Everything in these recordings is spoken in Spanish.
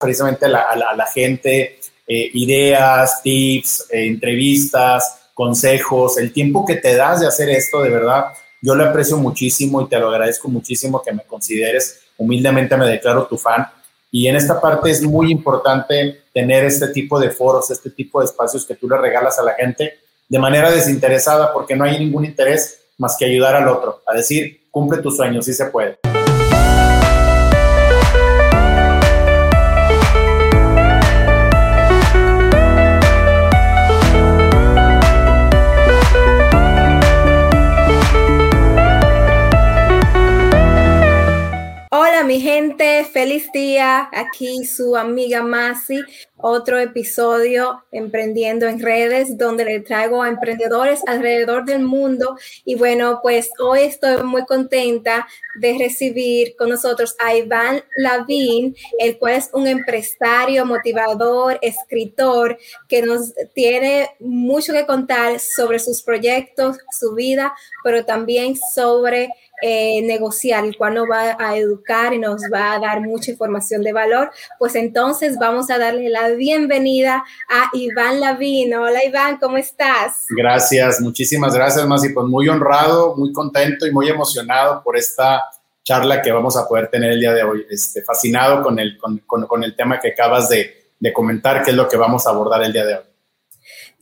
precisamente a la, gente eh, ideas, tips, eh, entrevistas, consejos, el tiempo que te das de hacer esto, de verdad, yo lo aprecio muchísimo y te lo agradezco muchísimo que me consideres. Humildemente me declaro tu fan. Y en esta parte es muy importante tener este tipo de foros, este tipo de espacios que tú le regalas a la gente de manera desinteresada, porque no hay ningún interés más que ayudar al otro, a decir, cumple tus sueños, sí se puede. Mi gente, feliz día. Aquí su amiga Masi, otro episodio Emprendiendo en redes, donde le traigo a emprendedores alrededor del mundo. Y bueno, pues hoy estoy muy contenta de recibir con nosotros a Iván Lavín, el cual es un empresario, motivador, escritor, que nos tiene mucho que contar sobre sus proyectos, su vida, pero también sobre eh, negociar, el cual nos va a educar y nos va a dar mucha información de valor, pues entonces vamos a darle la bienvenida a Iván Lavino. Hola Iván, ¿cómo estás? Gracias, muchísimas gracias, Masi. Pues muy honrado, muy contento y muy emocionado por esta charla que vamos a poder tener el día de hoy. Este, fascinado con el, con, con el tema que acabas de, de comentar, que es lo que vamos a abordar el día de hoy.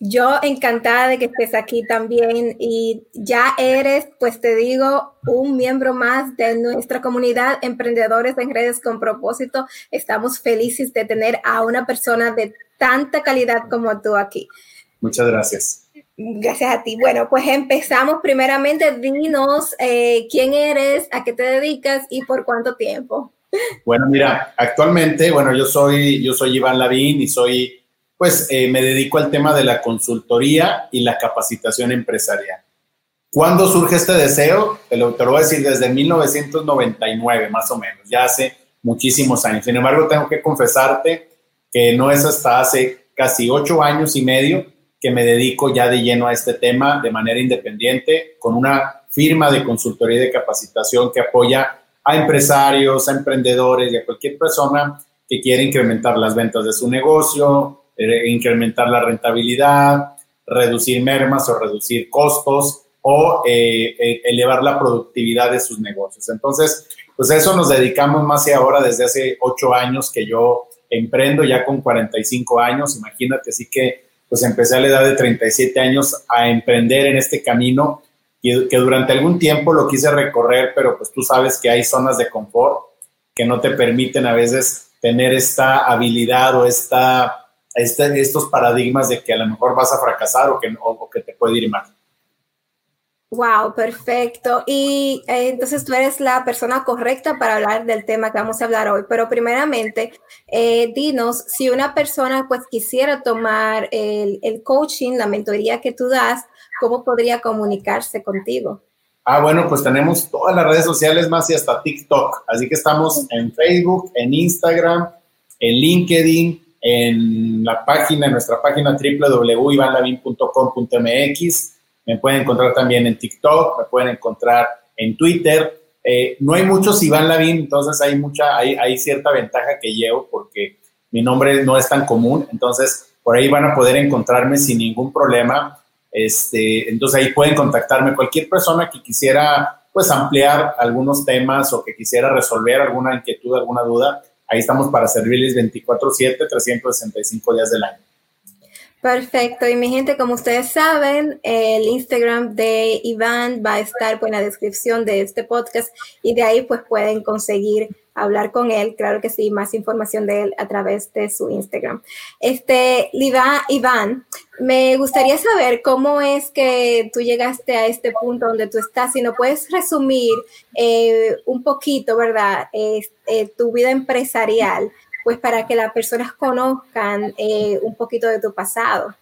Yo encantada de que estés aquí también y ya eres, pues te digo, un miembro más de nuestra comunidad Emprendedores en Redes con propósito. Estamos felices de tener a una persona de tanta calidad como tú aquí. Muchas gracias. Gracias a ti. Bueno, pues empezamos primeramente. Dinos eh, quién eres, a qué te dedicas y por cuánto tiempo. Bueno, mira, actualmente, bueno, yo soy, yo soy Iván Lavín y soy pues eh, me dedico al tema de la consultoría y la capacitación empresarial. ¿Cuándo surge este deseo? Te lo, te a decir desde 1999, más o menos, ya hace muchísimos años. Sin embargo, tengo que confesarte que no es hasta hace casi ocho años y medio que me dedico ya de lleno a este tema de manera independiente, con una firma de consultoría y de capacitación que apoya a empresarios, a emprendedores y a cualquier persona que quiera incrementar las ventas de su negocio, eh, incrementar la rentabilidad, reducir mermas o reducir costos o eh, eh, elevar la productividad de sus negocios. Entonces, pues a eso nos dedicamos más y ahora desde hace ocho años que yo emprendo ya con 45 años, imagínate, así que pues empecé a la edad de 37 años a emprender en este camino que, que durante algún tiempo lo quise recorrer, pero pues tú sabes que hay zonas de confort que no te permiten a veces tener esta habilidad o esta este, estos paradigmas de que a lo mejor vas a fracasar o que, o, que te puede ir mal. Wow, perfecto. Y eh, entonces tú eres la persona correcta para hablar del tema que vamos a hablar hoy. Pero primeramente, eh, dinos si una persona pues quisiera tomar el, el, coaching, la mentoría que tú das, ¿cómo podría comunicarse contigo? Ah, bueno, pues tenemos todas las redes sociales más y hasta TikTok. Así que estamos en Facebook, en Instagram, en LinkedIn, en la página, en nuestra página www.ivanlavin.com.mx. Me pueden encontrar también en TikTok, me pueden encontrar en Twitter. Eh, no hay muchos Iván Lavín, entonces hay mucha, hay, hay cierta ventaja que llevo porque mi nombre no es tan común, entonces por ahí van a poder encontrarme sin ningún problema. Este, entonces ahí pueden contactarme cualquier persona que quisiera pues ampliar algunos temas o que quisiera resolver alguna inquietud, alguna duda, Ahí estamos para servirles 24/7, 365 días del año. Perfecto. Y mi gente, como ustedes saben, el Instagram de Iván va a estar pues, en la descripción de este podcast y de ahí pues pueden conseguir hablar con él, claro que sí, más información de él a través de su Instagram. Este, Iván, me gustaría saber cómo es que tú llegaste a este punto donde tú estás, si no puedes resumir eh, un poquito, ¿verdad? Eh, tu vida empresarial, pues para que las personas conozcan eh, un poquito de tu pasado.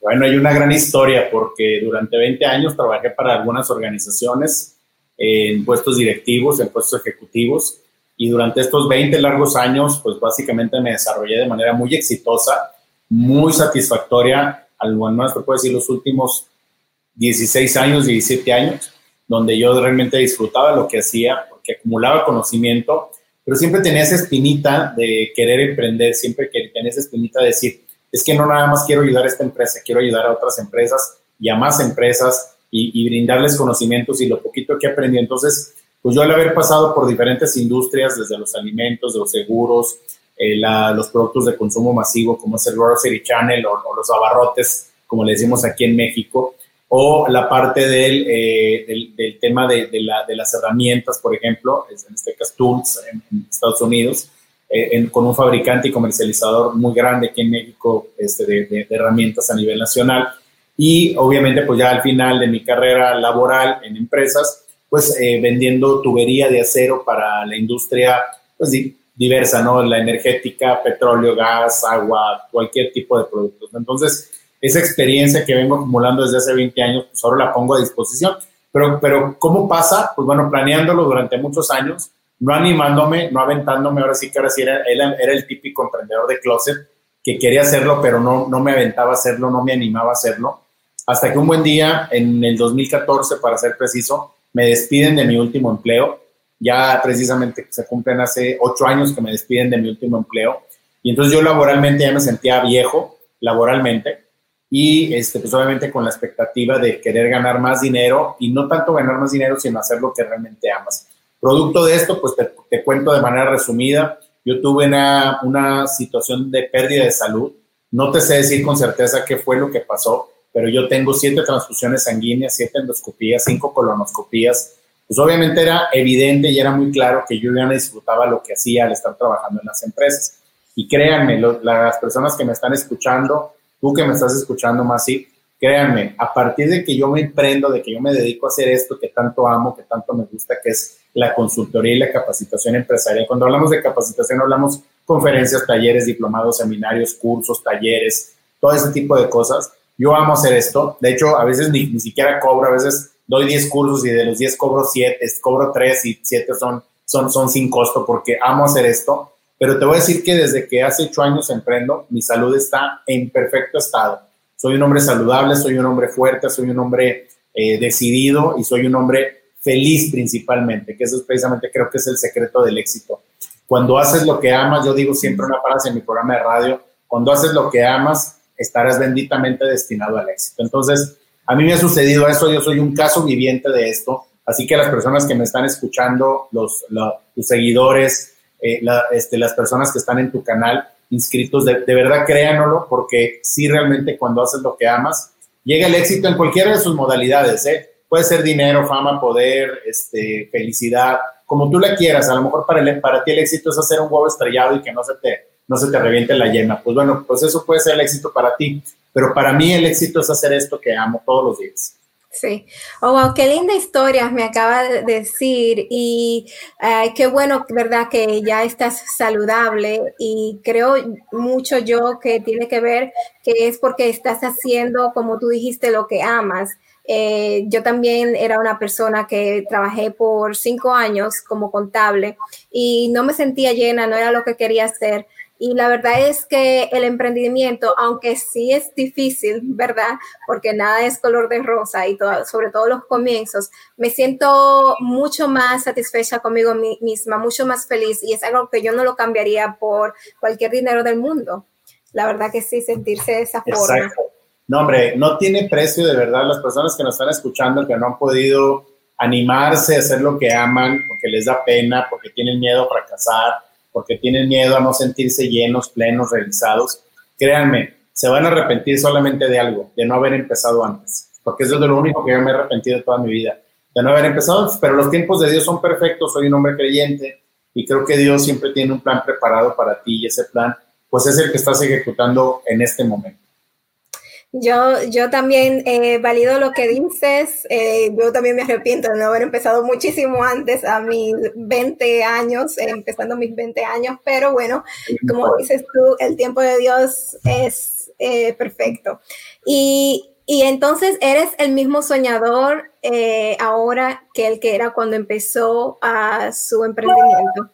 Bueno, hay una gran historia porque durante 20 años trabajé para algunas organizaciones en puestos directivos, en puestos ejecutivos y durante estos 20 largos años, pues básicamente me desarrollé de manera muy exitosa, muy satisfactoria, al menos te puedo decir los últimos 16 años, 17 años, donde yo realmente disfrutaba lo que hacía, porque acumulaba conocimiento, pero siempre tenía esa espinita de querer emprender, siempre tenía esa espinita de decir, es que no nada más quiero ayudar a esta empresa, quiero ayudar a otras empresas y a más empresas y, brindarles conocimientos y lo poquito que aprendí. Entonces, pues yo al haber pasado por diferentes industrias, desde los alimentos, los seguros, eh, los productos de consumo masivo, como es el Grocery Channel o, los abarrotes, como le decimos aquí en México, o la parte del, eh, del, tema de, de, la, de, las herramientas, por ejemplo, en este caso Tools en Estados Unidos, eh, con un fabricante y comercializador muy grande aquí en México este, de, herramientas a nivel nacional. Y obviamente, pues ya al final de mi carrera laboral en empresas, pues eh, vendiendo tubería de acero para la industria pues, diversa, ¿no? La energética, petróleo, gas, agua, cualquier tipo de productos. Entonces, esa experiencia que vengo acumulando desde hace 20 años, pues ahora la pongo a disposición. Pero, pero ¿cómo pasa? Pues bueno, planeándolo durante muchos años, no animándome, no aventándome, ahora sí que ahora sí era, era, el típico emprendedor de closet que quería hacerlo, pero no, no me aventaba a hacerlo, no me animaba a hacerlo. Hasta que un buen día, en el 2014, para ser preciso, me despiden de mi último empleo. Ya precisamente se cumplen hace ocho años que me despiden de mi último empleo. Y entonces yo laboralmente ya me sentía viejo, laboralmente, y este, pues obviamente con la expectativa de querer ganar más dinero y no tanto ganar más dinero, sino hacer lo que realmente amas. Producto de esto, pues te, cuento de manera resumida, yo tuve una, una, situación de pérdida de salud. No te sé decir con certeza qué fue lo que pasó, pero yo tengo siete transfusiones sanguíneas, siete endoscopías, cinco colonoscopías. Pues obviamente era evidente y era muy claro que yo ya disfrutaba lo que hacía al estar trabajando en las empresas. Y créanme, las personas que me están escuchando, tú que me estás escuchando más, sí, créanme, a partir de que yo me emprendo, de que yo me dedico a hacer esto que tanto amo, que tanto me gusta, que es la consultoría y la capacitación empresarial. Cuando hablamos de capacitación, hablamos conferencias, talleres, diplomados, seminarios, cursos, talleres, todo ese tipo de cosas. Yo amo hacer esto. De hecho, a veces ni, siquiera cobro, a veces doy 10 cursos y de los 10 cobro 7, cobro 3 y 7 son, son, son sin costo porque amo hacer esto. Pero te voy a decir que desde que hace 8 años emprendo, mi salud está en perfecto estado. Soy un hombre saludable, soy un hombre fuerte, soy un hombre eh, decidido y soy un hombre feliz principalmente, que eso es precisamente creo que es el secreto del éxito. Cuando haces lo que amas, yo digo siempre una frase en mi programa de radio, cuando haces lo que amas, estarás benditamente destinado al éxito. Entonces, a mí me ha sucedido eso, yo soy un caso viviente de esto, así que las personas que me están escuchando, los, tus seguidores, eh, este, las personas que están en tu canal inscritos, de, de verdad créanlo, porque sí realmente cuando haces lo que amas, llega el éxito en cualquiera de sus modalidades, ¿eh? puede ser dinero, fama, poder, este, felicidad, como tú la quieras. A lo mejor para, para ti el éxito es hacer un huevo estrellado y que no se te, no se te reviente la yema. Pues bueno, pues eso puede ser el éxito para ti. Pero para mí el éxito es hacer esto que amo todos los días. Sí. Oh, wow, qué linda historia me acaba de decir y qué bueno, ¿verdad? Que ya estás saludable y creo mucho yo que tiene que ver que es porque estás haciendo, como tú dijiste, lo que amas. Eh, yo también era una persona que trabajé por cinco años como contable y no me sentía llena, no era lo que quería hacer. Y la verdad es que el emprendimiento, aunque sí es difícil, ¿verdad? Porque nada es color de rosa y todo, sobre todo los comienzos, me siento mucho más satisfecha conmigo misma, mucho más feliz y es algo que yo no lo cambiaría por cualquier dinero del mundo. La verdad que sí, sentirse de esa forma. No, hombre, no tiene precio de verdad las personas que nos están escuchando, que no han podido animarse a hacer lo que aman, porque les da pena, porque tienen miedo a fracasar, porque tienen miedo a no sentirse llenos, plenos, realizados. Créanme, se van a arrepentir solamente de algo, de no haber empezado antes, porque eso es de lo único que yo me he arrepentido toda mi vida, de no haber empezado Pero los tiempos de Dios son perfectos, soy un hombre creyente y creo que Dios siempre tiene un plan preparado para ti y ese plan, pues es el que estás ejecutando en este momento. Yo, yo también eh, valido lo que dices. Eh, yo también me arrepiento de no haber empezado muchísimo antes, a mis 20 años, eh, empezando mis 20 años, pero bueno, como dices tú, el tiempo de Dios es eh, perfecto. Y, y, entonces eres el mismo soñador ahora que el que era cuando empezó a su emprendimiento.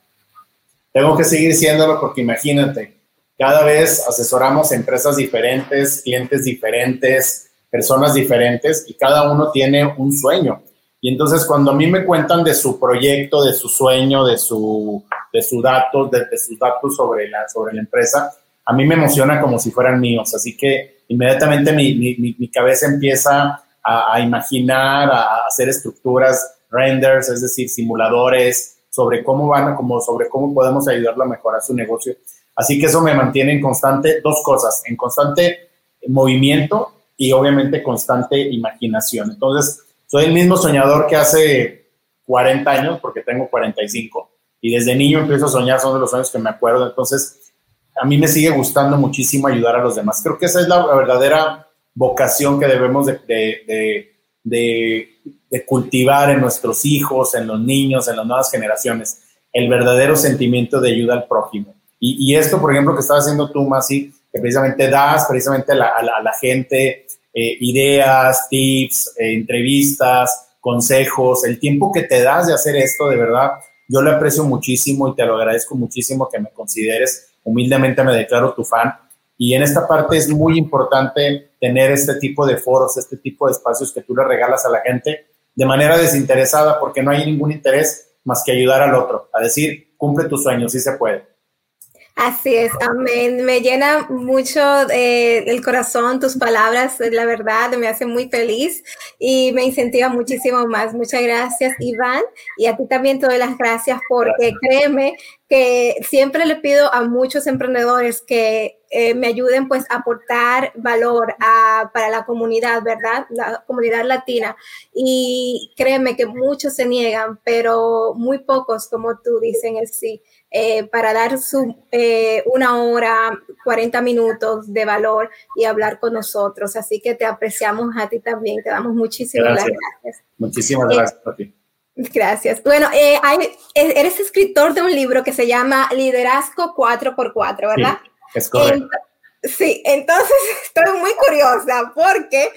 Tengo que seguir siéndolo porque imagínate, cada vez asesoramos empresas diferentes, clientes diferentes, personas diferentes y cada uno tiene un sueño. Y entonces cuando a mí me cuentan de su proyecto, de su sueño, de su, de sus datos, de, sus datos sobre la, sobre la empresa, a mí me emociona como si fueran míos. Así que inmediatamente mi, mi, mi cabeza empieza a, a, imaginar, a hacer estructuras, renders, es decir, simuladores sobre cómo van, como sobre cómo podemos ayudarlo a mejorar su negocio. Así que eso me mantiene en constante dos cosas, en constante movimiento y obviamente constante imaginación. Entonces, soy el mismo soñador que hace 40 años, porque tengo 45, y desde niño empiezo a soñar, son de los años que me acuerdo. Entonces, a mí me sigue gustando muchísimo ayudar a los demás. Creo que esa es la, verdadera vocación que debemos de, de, de, de, cultivar en nuestros hijos, en los niños, en las nuevas generaciones, el verdadero sentimiento de ayuda al prójimo. Y, esto, por ejemplo, que estás haciendo tú, Masi, que precisamente das precisamente a la, a la, gente eh, ideas, tips, eh, entrevistas, consejos, el tiempo que te das de hacer esto, de verdad, yo lo aprecio muchísimo y te lo agradezco muchísimo que me consideres. Humildemente me declaro tu fan. Y en esta parte es muy importante tener este tipo de foros, este tipo de espacios que tú le regalas a la gente de manera desinteresada, porque no hay ningún interés más que ayudar al otro, a decir, cumple tus sueños, sí se puede. Así es, amén. Me llena mucho eh, el corazón tus palabras, la verdad, me hace muy feliz y me incentiva muchísimo más. Muchas gracias, Iván, y a ti también doy las gracias porque créeme que siempre le pido a muchos emprendedores que eh, me ayuden pues a aportar valor a, para la comunidad, ¿verdad? La comunidad latina. Y créeme que muchos se niegan, pero muy pocos, como tú, dicen el sí. Eh, para dar su, eh, una hora, 40 minutos de valor y hablar con nosotros. Así que te apreciamos a ti también, te damos muchísimas gracias. Muchísimas eh, gracias a ti. Gracias. Bueno, eres escritor de un libro que se llama Liderazgo 4x4, ¿verdad? Sí, es correcto. Sí, entonces estoy muy curiosa porque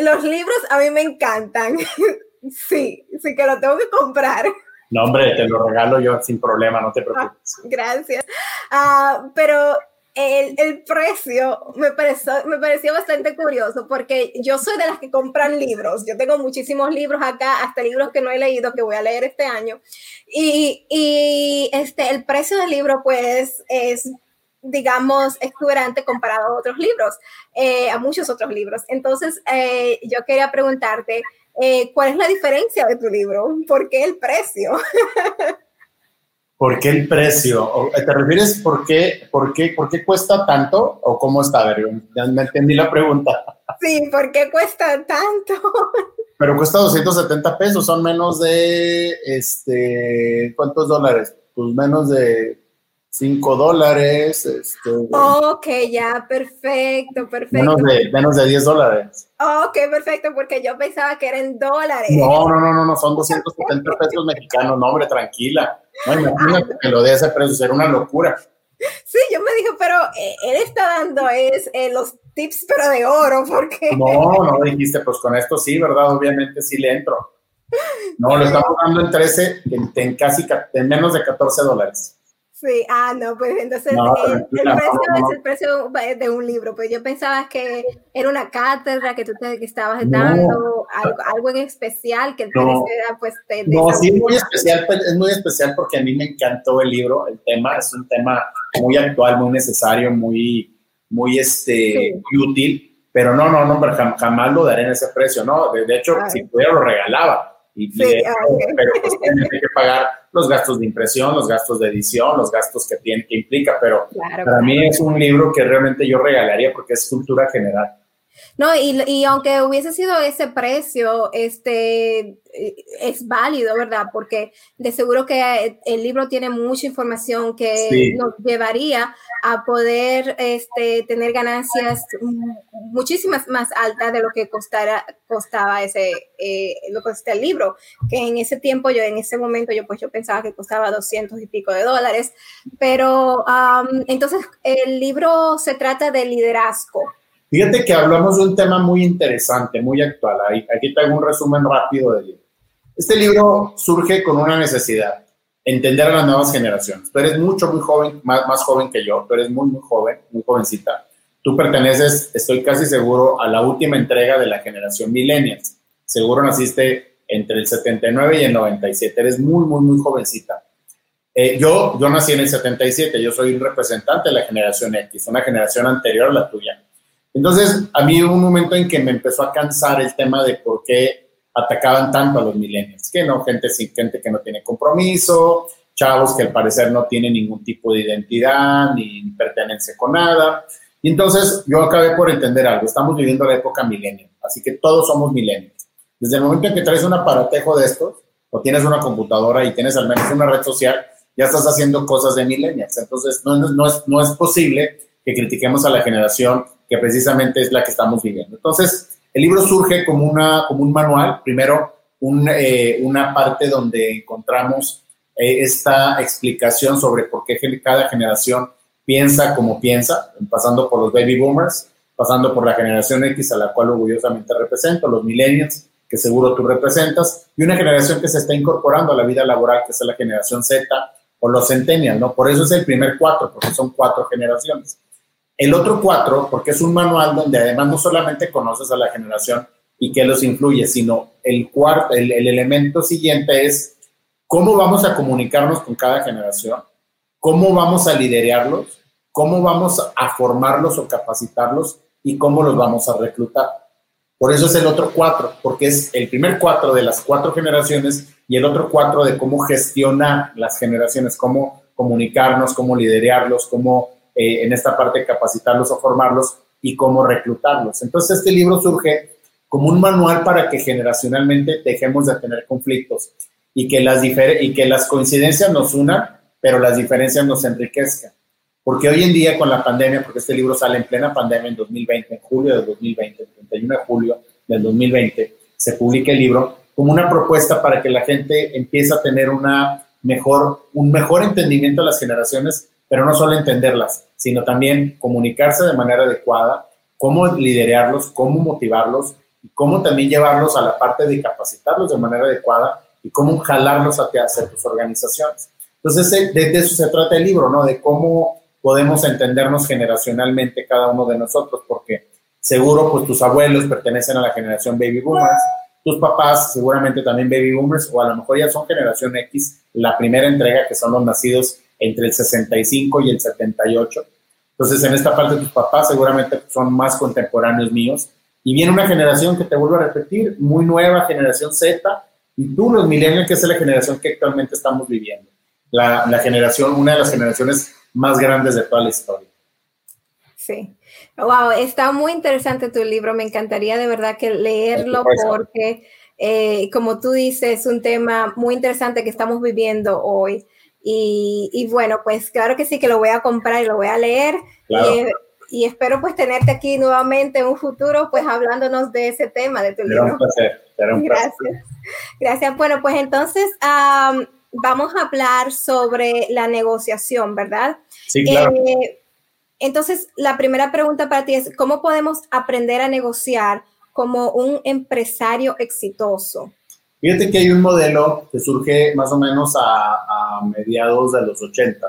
los libros a mí me encantan. sí, sí que lo tengo que comprar. No, hombre, te lo regalo yo sin problema, no te preocupes. Ah, gracias. Uh, pero el, el, precio me pareció, me pareció bastante curioso porque yo soy de las que compran libros. Yo tengo muchísimos libros acá, hasta libros que no he leído, que voy a leer este año. Y, y este, el precio del libro, pues, es digamos, exuberante comparado a otros libros, eh, a muchos otros libros. Entonces, eh, yo quería preguntarte, eh, ¿cuál es la diferencia de tu libro? ¿Por qué el precio? ¿Por qué el precio? ¿Te refieres por qué, por qué, por qué cuesta tanto o cómo está? A ver, ya me entendí la pregunta. Sí, ¿por qué cuesta tanto? Pero cuesta 270 pesos, son menos de, este, ¿cuántos dólares? Pues menos de 5 dólares. Este, ok, ya, perfecto, perfecto. Menos de, menos de 10 dólares. Ok, perfecto, porque yo pensaba que eran dólares. No, no, no, no, no son 270 pesos mexicanos. No, hombre, tranquila. No, imagínate que lo de ese precio, será una locura. Sí, yo me dije, pero eh, él está dando es eh, los tips, pero de oro, porque. No, no dijiste, pues con esto sí, ¿verdad? Obviamente sí le entro. No, lo estamos dando en 13, en, en casi, en menos de 14 dólares. Sí, ah, no, pues entonces el, precio es el precio de un libro, pues yo pensaba que era una cátedra que tú te estabas dando, algo, en especial que no. pues No, sí, muy especial, pues, es muy especial porque a mí me encantó el libro, el tema, es un tema muy actual, muy necesario, muy, muy este, útil, pero no, no, no, jamás lo daré en ese precio, ¿no? De, hecho, si pudiera lo regalaba, y, sí, ah, pero pues tiene que pagar los gastos de impresión, los gastos de edición, los gastos que tiene que implica, pero para mí es un libro que realmente yo regalaría porque es cultura general. No, y, y, aunque hubiese sido ese precio, este es válido, ¿verdad? Porque de seguro que el libro tiene mucha información que nos llevaría a poder este, tener ganancias muchísimas más altas de lo que costara, costaba ese, eh, lo el libro, que en ese tiempo, yo en ese momento, yo pues yo pensaba que costaba 200 y pico de dólares, pero entonces el libro se trata de liderazgo Fíjate que hablamos de un tema muy interesante, muy actual. Aquí te hago un resumen rápido del libro. Este libro surge con una necesidad, entender a las nuevas generaciones. Tú eres mucho, muy joven, más, más joven que yo, tú eres muy, muy joven, muy jovencita. Tú perteneces, estoy casi seguro, a la última entrega de la generación millennials. Seguro naciste entre el 79 y el 97, eres muy, muy, muy jovencita. Eh, yo, yo nací en el 77, yo soy un representante de la generación X, una generación anterior a la tuya. Entonces, a mí hubo un momento en que me empezó a cansar el tema de por qué atacaban tanto a los millennials, que no, gente sin gente que no tiene compromiso, chavos que al parecer no tienen ningún tipo de identidad ni pertenece con nada. Y entonces yo acabé por entender algo, estamos viviendo la época millennial, así que todos somos millennials. Desde el momento en que traes un aparatejo de estos, o tienes una computadora y tienes al menos una red social, ya estás haciendo cosas de millennials. Entonces no, no, es, no es posible que critiquemos a la generación que precisamente es la que estamos viviendo. Entonces, el libro surge como, una, como un manual, primero eh, una parte donde encontramos eh, esta explicación sobre por qué cada generación piensa como piensa, pasando por los baby boomers, pasando por la generación X a la cual orgullosamente represento, los millennials, que seguro tú representas, y una generación que se está incorporando a la vida laboral, que es la generación Z o los centennials, ¿no? Por eso es el primer cuatro, porque son cuatro generaciones. El otro cuatro, porque es un manual donde además no solamente conoces a la generación y qué los influye, sino el, cuarto, el, elemento siguiente es cómo vamos a comunicarnos con cada generación, cómo vamos a liderarlos, cómo vamos a formarlos o capacitarlos y cómo los vamos a reclutar. Por eso es el otro cuatro, porque es el primer cuatro de las cuatro generaciones y el otro cuatro de cómo gestionar las generaciones, cómo comunicarnos, cómo liderarlos, cómo eh, en esta parte capacitarlos o formarlos y cómo reclutarlos. Entonces este libro surge como un manual para que generacionalmente dejemos de tener conflictos y que las, y que las coincidencias nos unan, pero las diferencias nos enriquezcan. Porque hoy en día con la pandemia, porque este libro sale en plena pandemia en 2020, en julio de 2020, el 31 de julio del 2020, se publica el libro como una propuesta para que la gente empiece a tener una mejor, un mejor entendimiento de las generaciones pero no solo entenderlas, sino también comunicarse de manera adecuada, cómo liderarlos, cómo motivarlos y cómo también llevarlos a la parte de capacitarlos de manera adecuada y cómo jalarlos hacia, tus organizaciones. Entonces, de, eso se trata el libro, ¿no? De cómo podemos entendernos generacionalmente cada uno de nosotros, porque seguro pues tus abuelos pertenecen a la generación baby boomers, tus papás seguramente también baby boomers, o a lo mejor ya son generación X, la primera entrega que son los nacidos entre el 65 y el 78. Entonces, en esta parte, tus papás seguramente son más contemporáneos míos. Y viene una generación que te vuelvo a repetir, muy nueva, generación Z, y tú, los millennials, que es la generación que actualmente estamos viviendo. La, la generación, una de las generaciones más grandes de toda la historia. Sí. Wow, está muy interesante tu libro. Me encantaría de verdad que leerlo porque, eh, como tú dices, es un tema muy interesante que estamos viviendo hoy. Y, bueno, pues claro que sí, que lo voy a comprar y lo voy a leer. Y, espero pues tenerte aquí nuevamente en un futuro, pues hablándonos de ese tema, de tu libro. Un placer, un Gracias. Gracias. Bueno, pues entonces vamos a hablar sobre la negociación, ¿verdad? Sí, claro. Eh, entonces, la primera pregunta para ti es, ¿cómo podemos aprender a negociar como un empresario exitoso? Fíjate que hay un modelo que surge más o menos a, mediados de los 80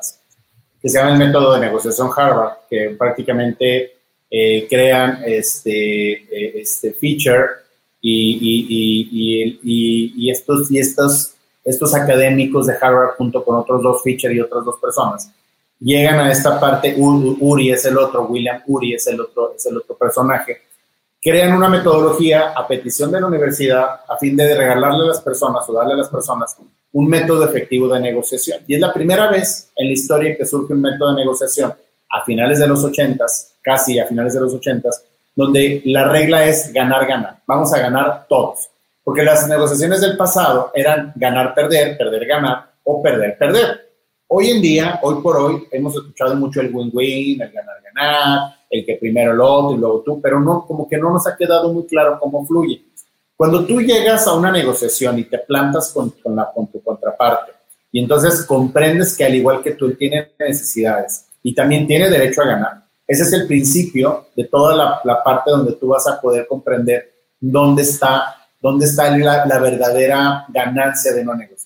que se llama el método de negociación Harvard, que prácticamente eh, crean este, eh, este feature y, y, estos, y estos, estos académicos de Harvard junto con otros dos feature y otras dos personas llegan a esta parte, Uri es el otro, William Uri es el otro, es el otro personaje, crean una metodología a petición de la universidad a fin de regalarle a las personas o darle a las personas un método efectivo de negociación. Y es la primera vez en la historia que surge un método de negociación a finales de los 80, casi a finales de los 80, donde la regla es ganar, ganar. Vamos a ganar todos. Porque las negociaciones del pasado eran ganar, perder, perder, ganar o perder, perder. Hoy en día, hoy por hoy, hemos escuchado mucho el win-win, el ganar-ganar, el que primero el otro y luego tú, pero no, como que no nos ha quedado muy claro cómo fluye. Cuando tú llegas a una negociación y te plantas con, con, la, con tu contraparte y entonces comprendes que al igual que tú, él tiene necesidades y también tiene derecho a ganar, ese es el principio de toda la, la parte donde tú vas a poder comprender dónde está, dónde está la, la verdadera ganancia de una negociación.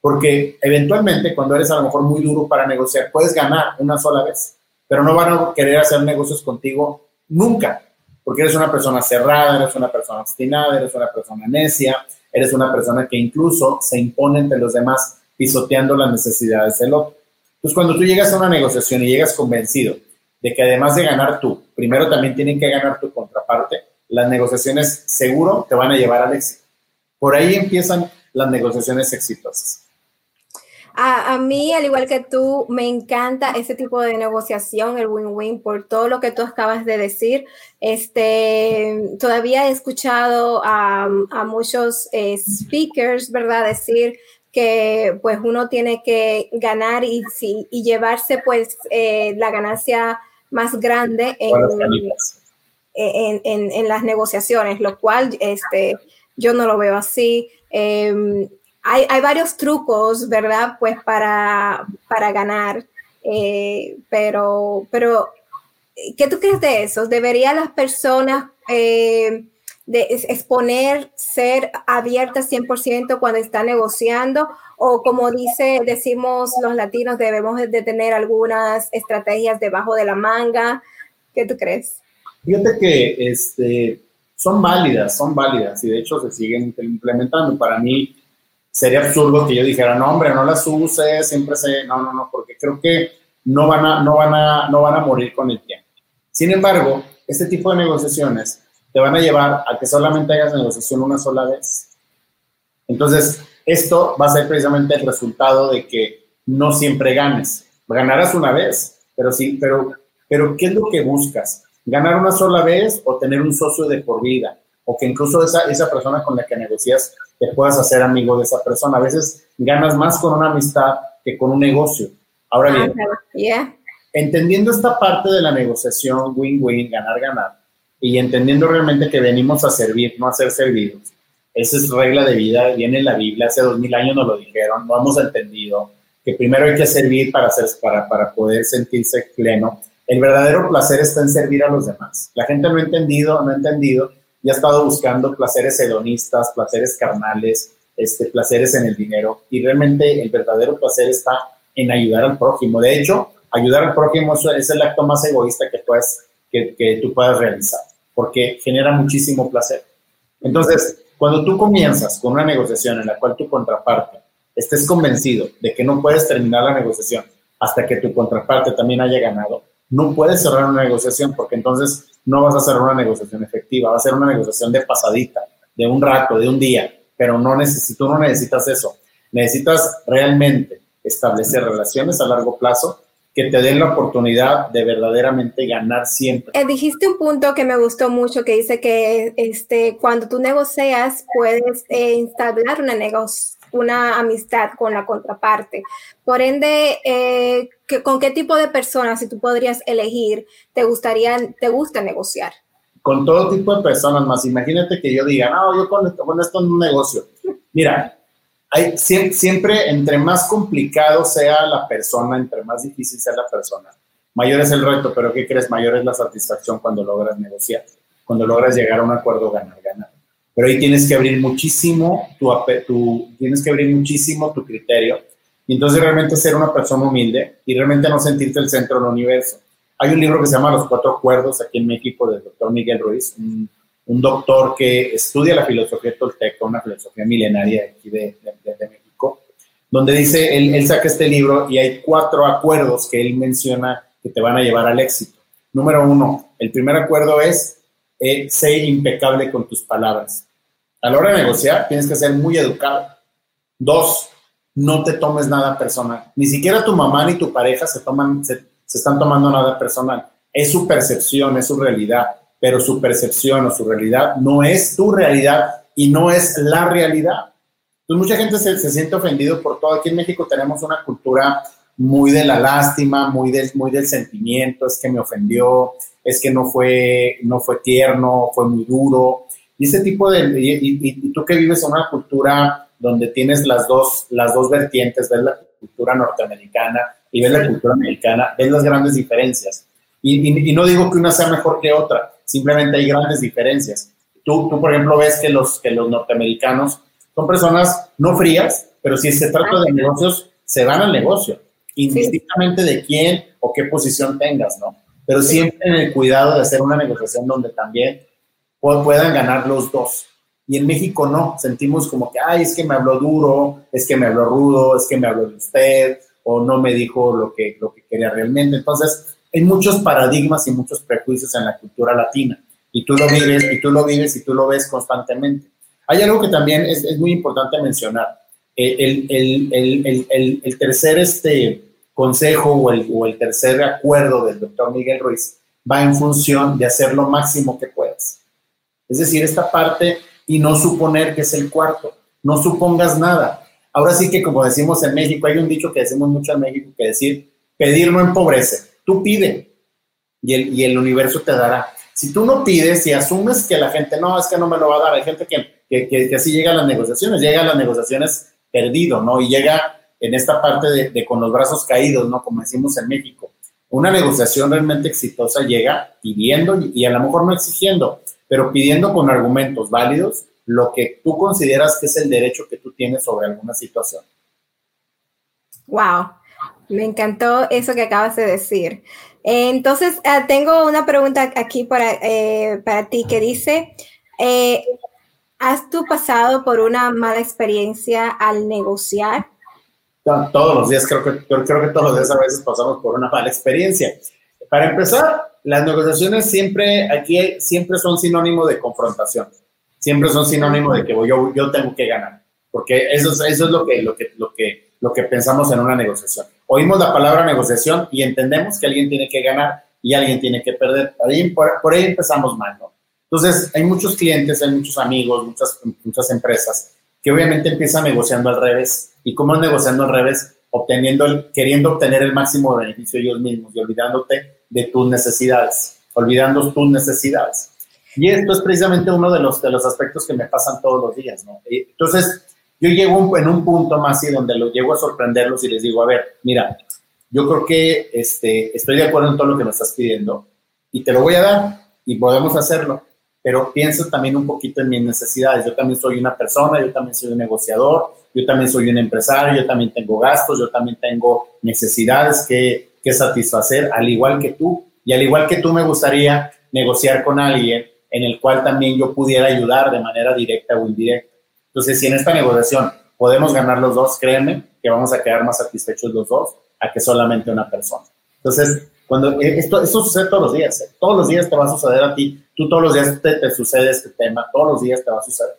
Porque eventualmente, cuando eres a lo mejor muy duro para negociar, puedes ganar una sola vez pero no van a querer hacer negocios contigo nunca, porque eres una persona cerrada, eres una persona obstinada, eres una persona necia, eres una persona que incluso se impone entre los demás pisoteando las necesidades del otro. Entonces, cuando tú llegas a una negociación y llegas convencido de que además de ganar tú, primero también tienen que ganar tu contraparte, las negociaciones seguro te van a llevar al éxito. Por ahí empiezan las negociaciones exitosas. A, mí, al igual que tú, me encanta ese tipo de negociación, el win-win, por todo lo que tú acabas de decir. Este, todavía he escuchado a, muchos eh, speakers, ¿verdad?, decir que pues uno tiene que ganar y, y llevarse pues eh, la ganancia más grande en, en, las negociaciones, lo cual este, yo no lo veo así. Em, hay, varios trucos, ¿verdad? Pues para, para ganar, eh, pero, pero, ¿qué tú crees de eso? ¿Deberían las personas eh, de exponer, ser abiertas 100% cuando están negociando? O como dice, decimos los latinos, debemos de tener algunas estrategias debajo de la manga. ¿Qué tú crees? Fíjate que este, son válidas, son válidas y de hecho se siguen implementando. Para mí, sería absurdo que yo dijera, no, hombre, no las use, siempre se, no, no, no, porque creo que no van a, no van a, no van a morir con el tiempo. Sin embargo, este tipo de negociaciones te van a llevar a que solamente hagas negociación una sola vez. Entonces, esto va a ser precisamente el resultado de que no siempre ganes. Ganarás una vez, pero sí, pero, pero ¿qué es lo que buscas? ¿Ganar una sola vez o tener un socio de por vida? O que incluso esa, esa persona con la que negocias te puedas hacer amigo de esa persona. A veces ganas más con una amistad que con un negocio. Ahora bien, ah, entendiendo esta parte de la negociación win-win, ganar-ganar, y entendiendo realmente que venimos a servir, no a ser servidos, esa es regla de vida, viene en la Biblia, hace dos mil años nos lo dijeron, no hemos entendido que primero hay que servir para, hacer, para, para poder sentirse pleno. El verdadero placer está en servir a los demás. La gente no ha entendido, no ha entendido y ha estado buscando placeres hedonistas, placeres carnales, este, placeres en el dinero. Y realmente el verdadero placer está en ayudar al prójimo. De hecho, ayudar al prójimo es el acto más egoísta que, puedes, que, que tú puedas realizar, porque genera muchísimo placer. Entonces, cuando tú comienzas con una negociación en la cual tu contraparte estés convencido de que no puedes terminar la negociación hasta que tu contraparte también haya ganado, no puedes cerrar una negociación porque entonces no vas a hacer una negociación efectiva, va a ser una negociación de pasadita, de un rato, de un día, pero no necesito, no necesitas eso. Necesitas realmente establecer relaciones a largo plazo que te den la oportunidad de verdaderamente ganar siempre. Eh, dijiste un punto que me gustó mucho, que dice que este, cuando tú negocias puedes eh, instalar una, una amistad con la contraparte. Por ende, eh, ¿con qué tipo de personas, si tú podrías elegir, te gustaría, te gusta negociar? Con todo tipo de personas más. Imagínate que yo diga, no, yo con esto, con esto negocio. Mira, hay, siempre, entre más complicado sea la persona, entre más difícil sea la persona, mayor es el reto, pero ¿qué crees? Mayor es la satisfacción cuando logras negociar, cuando logras llegar a un acuerdo ganar-ganar. Pero ahí tienes que abrir muchísimo tu, tu, tienes que abrir muchísimo tu criterio y entonces realmente ser una persona humilde y realmente no sentirte el centro del universo. Hay un libro que se llama Los Cuatro Acuerdos aquí en México del doctor Miguel Ruiz, un, doctor que estudia la filosofía tolteca, una filosofía milenaria aquí de, de, México, donde dice, él, él, saca este libro y hay cuatro acuerdos que él menciona que te van a llevar al éxito. Número uno, el primer acuerdo es, eh, sé impecable con tus palabras. A la hora de negociar, tienes que ser muy educado. Dos, no te tomes nada personal. Ni siquiera tu mamá ni tu pareja se, toman, se, están tomando nada personal. Es su percepción, es su realidad, pero su percepción o su realidad no es tu realidad y no es la realidad. Entonces, mucha gente se, siente ofendido por todo. Aquí en México tenemos una cultura muy de la lástima, muy del, sentimiento, es que me ofendió, es que no fue tierno, fue muy duro. Y ese tipo de, y tú que vives en una cultura donde tienes las dos, las dos vertientes, ves la cultura norteamericana y ves la cultura americana, ves las grandes diferencias. Y, y, no digo que una sea mejor que otra, simplemente hay grandes diferencias. Tú, tú, por ejemplo, ves que los, que los norteamericanos son personas no frías, pero si se trata de negocios, se van al negocio, indistintamente de quién o qué posición tengas, ¿no? Pero siempre en el cuidado de hacer una negociación donde también puedan ganar los dos. Y en México no, sentimos como que, ay, es que me habló duro, es que me habló rudo, es que me habló de usted, o no me dijo lo que, lo que quería realmente. Entonces, hay muchos paradigmas y muchos prejuicios en la cultura latina. Y tú lo vives, y tú lo vives, y tú lo ves constantemente. Hay algo que también es, es muy importante mencionar. Eh, el, el, el, el, tercer este consejo o el, o el tercer acuerdo del doctor Miguel Ruiz va en función de hacer lo máximo que. Es decir, esta parte y no suponer que es el cuarto. No supongas nada. Ahora sí que como decimos en México, hay un dicho que decimos mucho en México que decir, pedir no empobrece. Tú pide y el, y universo te dará. Si tú no pides y asumes que la gente, no, es que no me lo va a dar, hay gente que, que, así llega a las negociaciones, llega a las negociaciones perdido, ¿no? Y llega en esta parte de, de, con los brazos caídos, ¿no? Como decimos en México. Una negociación realmente exitosa llega pidiendo y a lo mejor no exigiendo, pero pidiendo con argumentos válidos lo que tú consideras que es el derecho que tú tienes sobre alguna situación. Wow, me encantó eso que acabas de decir. Entonces, uh, tengo una pregunta aquí para, eh, para ti que dice, eh, ¿has tú pasado por una mala experiencia al negociar? Todos los días, creo que, creo que todos los días a veces pasamos por una mala experiencia. Para empezar, las negociaciones siempre aquí siempre son sinónimo de confrontación. Siempre son sinónimo de que yo, yo tengo que ganar. Porque eso, eso es lo que, lo, que, lo, que, lo que pensamos en una negociación. Oímos la palabra negociación y entendemos que alguien tiene que ganar y alguien tiene que perder. Ahí, por, por ahí empezamos mal, ¿no? Entonces, hay muchos clientes, hay muchos amigos, muchas, muchas empresas que obviamente empiezan negociando al revés. ¿Y cómo es negociando al revés? Obteniendo el, queriendo obtener el máximo beneficio ellos mismos y olvidándote de tus necesidades, olvidando tus necesidades. Y esto es precisamente uno de los, de los aspectos que me pasan todos los días, ¿no? Entonces, yo llego en un punto más y donde lo llego a sorprenderlos y les digo, a ver, mira, yo creo que este, estoy de acuerdo en todo lo que me estás pidiendo y te lo voy a dar y podemos hacerlo, pero pienso también un poquito en mis necesidades. Yo también soy una persona, yo también soy un negociador, yo también soy un empresario, yo también tengo gastos, yo también tengo necesidades que, que satisfacer, al igual que tú. Y al igual que tú me gustaría negociar con alguien en el cual también yo pudiera ayudar de manera directa o indirecta. Entonces, si en esta negociación podemos ganar los dos, créeme que vamos a quedar más satisfechos los dos a que solamente una persona. Entonces, cuando eh, esto, esto sucede todos los días, ¿eh? todos los días te va a suceder a ti, tú todos los días te, te sucede este tema, todos los días te va a suceder.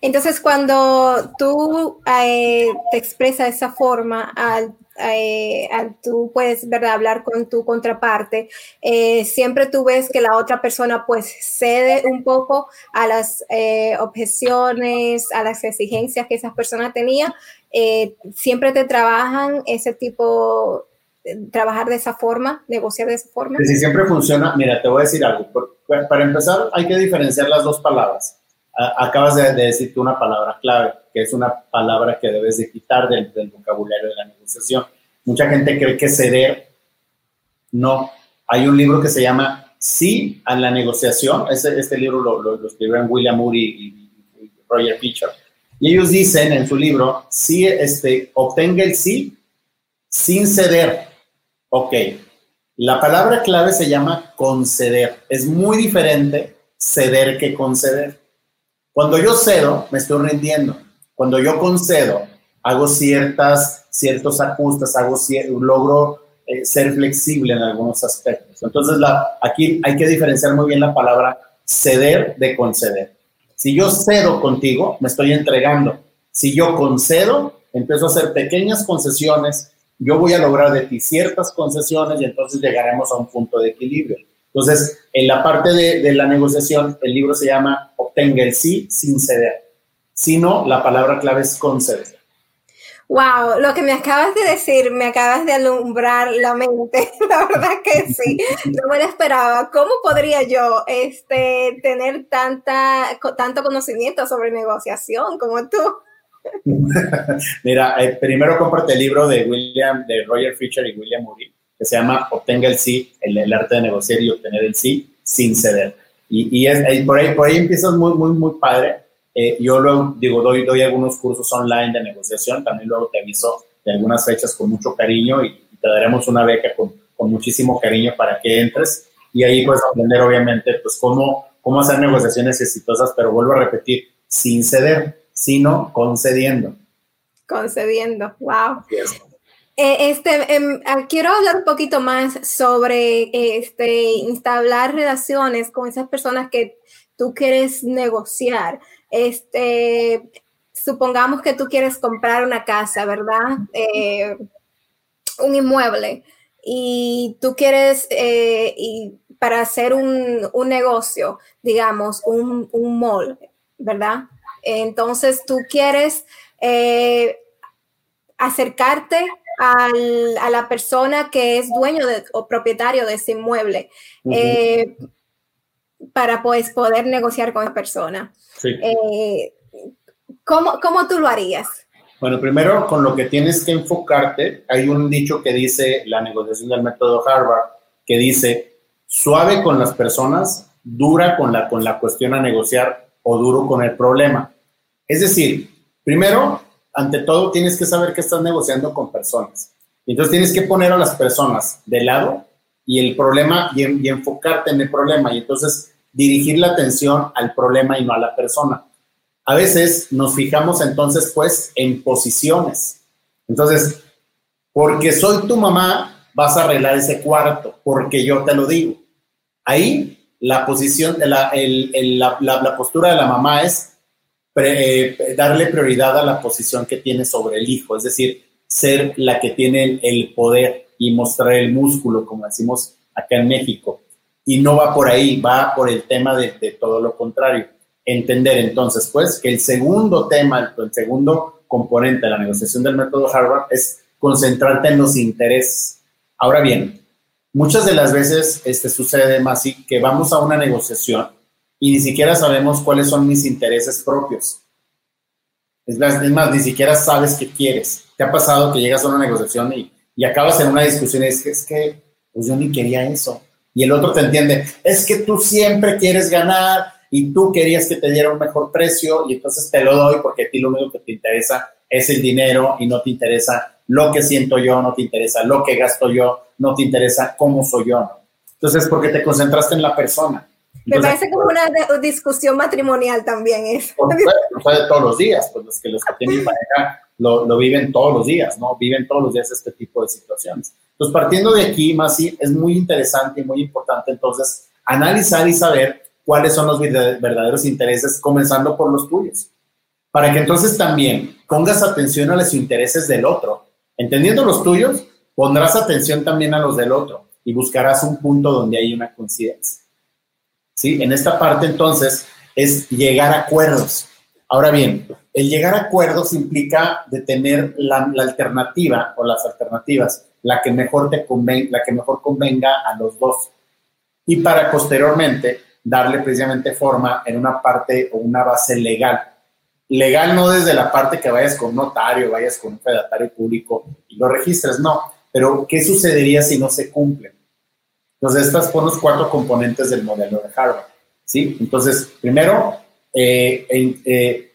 Entonces, cuando tú eh, te expresas de esa forma al eh, tú puedes ¿verdad? hablar con tu contraparte, eh, siempre tú ves que la otra persona pues cede un poco a las eh, objeciones, a las exigencias que esa persona tenía, eh, siempre te trabajan ese tipo, trabajar de esa forma, negociar de esa forma. Si siempre funciona, mira, te voy a decir algo. Para empezar, hay que diferenciar las dos palabras. Acabas de, de decirte una palabra clave que es una palabra que debes de quitar del, del vocabulario de la negociación. Mucha gente cree que ceder, no. Hay un libro que se llama Sí a la negociación. Este, este libro lo, lo, escribieron William Moody y, y, Roger Fisher. Y ellos dicen en su libro, sí, este, obtenga el sí sin ceder. Ok. La palabra clave se llama conceder. Es muy diferente ceder que conceder. Cuando yo cedo, me estoy rindiendo. Cuando yo concedo, hago ciertas, ciertos ajustes, hago logro eh, ser flexible en algunos aspectos. Entonces, la, aquí hay que diferenciar muy bien la palabra ceder de conceder. Si yo cedo contigo, me estoy entregando. Si yo concedo, empiezo a hacer pequeñas concesiones, yo voy a lograr de ti ciertas concesiones y entonces llegaremos a un punto de equilibrio. Entonces, en la parte de, de la negociación, el libro se llama Obtenga el sí sin ceder sino la palabra clave es conceder. Wow, lo que me acabas de decir, me acabas de alumbrar la mente. La verdad que sí, no me lo esperaba. ¿Cómo podría yo este, tener tanta, tanto conocimiento sobre negociación como tú? Mira, eh, primero comparte el libro de William, de Roger Fisher y William Murray, que se llama Obtenga el sí, el, el, arte de negociar y obtener el sí sin ceder. Y, y es, por, ahí, por ahí empiezas muy, muy, muy padre eh, yo luego, digo, doy, doy algunos cursos online de negociación, también luego te aviso de algunas fechas con mucho cariño y, te daremos una beca con, con, muchísimo cariño para que entres y ahí puedes aprender obviamente pues cómo, cómo hacer negociaciones exitosas, pero vuelvo a repetir, sin ceder, sino concediendo. Concediendo, wow. Eh, este, ah, quiero hablar un poquito más sobre este, instalar relaciones con esas personas que tú quieres negociar. Este, supongamos que tú quieres comprar una casa, ¿verdad? Eh, un inmueble y tú quieres, eh, y para hacer un, negocio, digamos, un, un, mall, ¿verdad? Entonces tú quieres eh, acercarte a la persona que es dueño o propietario de ese inmueble para pues, poder negociar con esa persona. Sí. ¿Cómo, ¿Cómo tú lo harías? Bueno, primero con lo que tienes que enfocarte, hay un dicho que dice la negociación del método Harvard, que dice, suave con las personas, dura con la, con la cuestión a negociar o duro con el problema. Es decir, primero, ante todo, tienes que saber que estás negociando con personas. Entonces tienes que poner a las personas de lado y el problema y, enfocarte en el problema y entonces dirigir la atención al problema y no a la persona a veces nos fijamos entonces pues en posiciones. Entonces, porque soy tu mamá, vas a arreglar ese cuarto, porque yo te lo digo. Ahí la posición, la, la, postura de la mamá es eh, darle prioridad a la posición que tiene sobre el hijo, es decir, ser la que tiene el, poder y mostrar el músculo, como decimos acá en México. Y no va por ahí, va por el tema de todo lo contrario entender entonces, pues, que el segundo tema, el segundo componente de la negociación del método Harvard es concentrarte en los intereses. Ahora bien, muchas de las veces este, sucede más que vamos a una negociación y ni siquiera sabemos cuáles son mis intereses propios. Es más, ni siquiera sabes qué quieres. ¿Te ha pasado que llegas a una negociación y, y acabas en una discusión y dices, es que pues yo ni quería eso? Y el otro te entiende, es que tú siempre quieres ganar y tú querías que te diera un mejor precio y entonces te lo doy porque a ti lo único que te interesa es el dinero y no te interesa lo que siento yo, no te interesa lo que gasto yo, no te interesa cómo soy yo. Entonces, porque te concentraste en la persona. Me parece como una discusión matrimonial también eso. Por de todos los días, pues los que los que tienen pareja lo, viven todos los días, ¿no? Viven todos los días este tipo de situaciones. Entonces, partiendo de aquí, Masi, es muy interesante y muy importante entonces analizar y saber cuáles son los verdaderos intereses, comenzando por los tuyos. Para que entonces también pongas atención a los intereses del otro. Entendiendo los tuyos, pondrás atención también a los del otro y buscarás un punto donde hay una coincidencia. ¿Sí? En esta parte entonces es llegar a acuerdos. Ahora bien, el llegar a acuerdos implica detener la, la alternativa o las alternativas, la que mejor te convenga, la que mejor convenga a los dos. Y para posteriormente darle precisamente forma en una parte o una base legal. Legal no desde la parte que vayas con un notario, vayas con un fedatario público y lo registres, no. Pero, ¿qué sucedería si no se cumplen? Entonces, estas son los cuatro componentes del modelo de Harvard. ¿sí? Entonces, primero, eh, eh,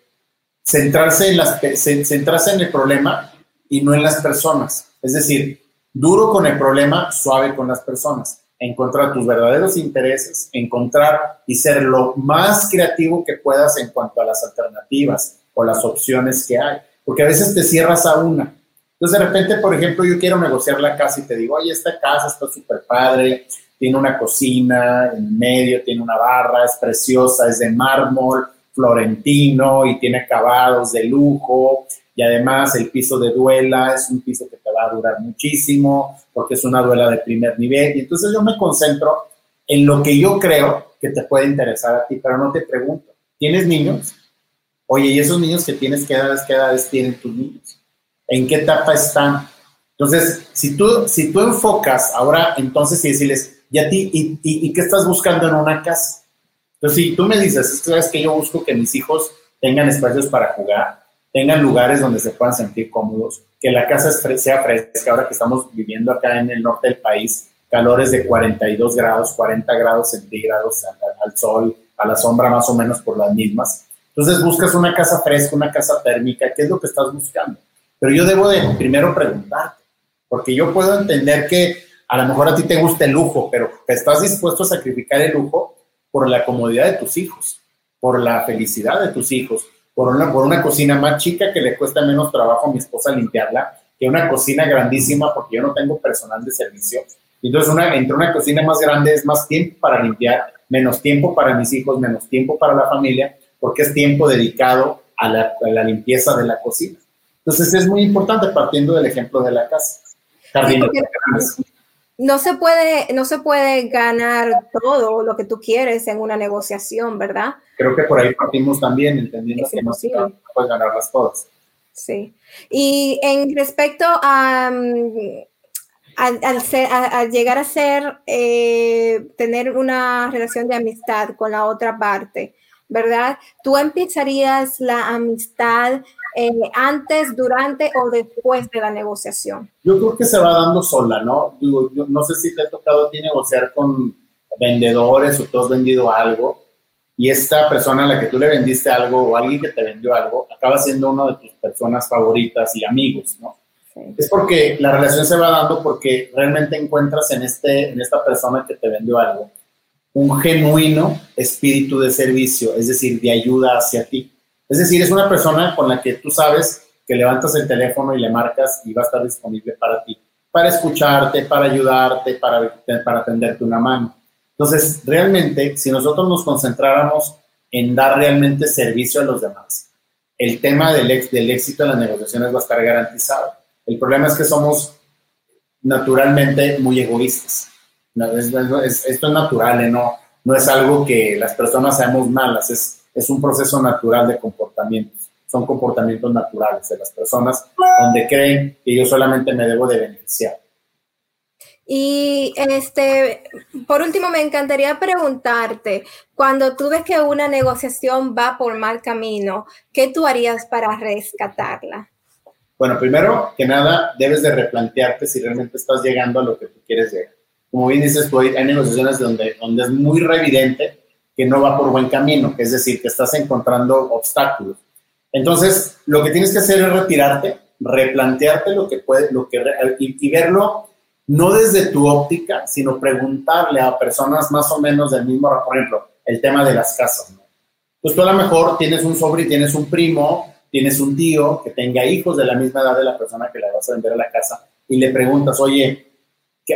centrarse, en el problema y no en las personas. Es decir, duro con el problema, suave con las personas encontrar tus verdaderos intereses, encontrar y ser lo más creativo que puedas en cuanto a las alternativas o las opciones que hay, porque a veces te cierras a una. Entonces, de repente, por ejemplo, yo quiero negociar la casa y te digo, oye, esta casa está súper padre, tiene una cocina en medio, tiene una barra, es preciosa, es de mármol florentino y tiene acabados de lujo, y además el piso de duela es un piso que te va a durar muchísimo porque es una duela de primer nivel. Y entonces yo me concentro en lo que yo creo que te puede interesar a ti, pero no te pregunto, ¿tienes niños? Oye, ¿y esos niños que tienes, qué edades, qué edades tienen tus niños? ¿En qué etapa están? Entonces, si tú, si tú enfocas ahora, entonces y decirles, ¿y a ti, y, y, qué estás buscando en una casa? Entonces, si tú me dices, es que, yo busco que mis hijos tengan espacios para jugar, tengan lugares donde se puedan sentir cómodos, que la casa sea fresca, ahora que estamos viviendo acá en el norte del país, calores de 42 grados, 40 grados centígrados al, sol, a la sombra más o menos por las mismas. Entonces buscas una casa fresca, una casa térmica, ¿qué es lo que estás buscando? Pero yo debo de primero preguntarte, porque yo puedo entender que a lo mejor a ti te gusta el lujo, pero ¿estás dispuesto a sacrificar el lujo por la comodidad de tus hijos, por la felicidad de tus hijos, por una, por una cocina más chica que le cuesta menos trabajo a mi esposa limpiarla que una cocina grandísima porque yo no tengo personal de servicio. Entonces, una, entre una cocina más grande es más tiempo para limpiar, menos tiempo para mis hijos, menos tiempo para la familia, porque es tiempo dedicado a la, a la limpieza de la cocina. Entonces, es muy importante partiendo del ejemplo de la casa. No se puede, no se puede ganar todo lo que tú quieres en una negociación, ¿verdad? Creo que por ahí partimos también, entendiendo que no se puede ganarlas todas. Sí. Y en respecto a, mm, al, llegar a ser, eh, tener una relación de amistad con la otra parte, ¿verdad? ¿Tú empezarías la amistad eh, antes, durante o después de la negociación? Yo creo que se va dando sola, ¿no? Digo, no sé si te ha tocado a ti negociar con vendedores o tú has vendido algo y esta persona a la que tú le vendiste algo o alguien que te vendió algo acaba siendo una de tus personas favoritas y amigos, ¿no? Es porque la relación se va dando porque realmente encuentras en, este, en esta persona que te vendió algo un genuino espíritu de servicio, es decir, de ayuda hacia ti. Es decir, es una persona con la que tú sabes que levantas el teléfono y le marcas y va a estar disponible para ti, para escucharte, para ayudarte, para, para tenderte una mano. Entonces, realmente, si nosotros nos concentráramos en dar realmente servicio a los demás, el tema del, del éxito de las negociaciones va a estar garantizado. El problema es que somos naturalmente muy egoístas. esto es natural, ¿eh? no, no es algo que las personas seamos malas, es, es un proceso natural de comportamientos. Son comportamientos naturales de las personas donde creen que yo solamente me debo de beneficiar. Y este, por último, me encantaría preguntarte, cuando tú ves que una negociación va por mal camino, ¿qué tú harías para rescatarla? Bueno, primero que nada, debes de replantearte si realmente estás llegando a lo que tú quieres llegar. Como bien dices tú, hay negociaciones donde, donde es muy evidente que no va por buen camino, es decir, que estás encontrando obstáculos. Entonces, lo que tienes que hacer es retirarte, replantearte lo que puede, lo que, y verlo no desde tu óptica, sino preguntarle a personas más o menos del mismo, por ejemplo, el tema de las casas. Pues tú a lo mejor tienes un sobrino, tienes un primo, tienes un tío que tenga hijos de la misma edad de la persona que le vas a vender a la casa y le preguntas, oye,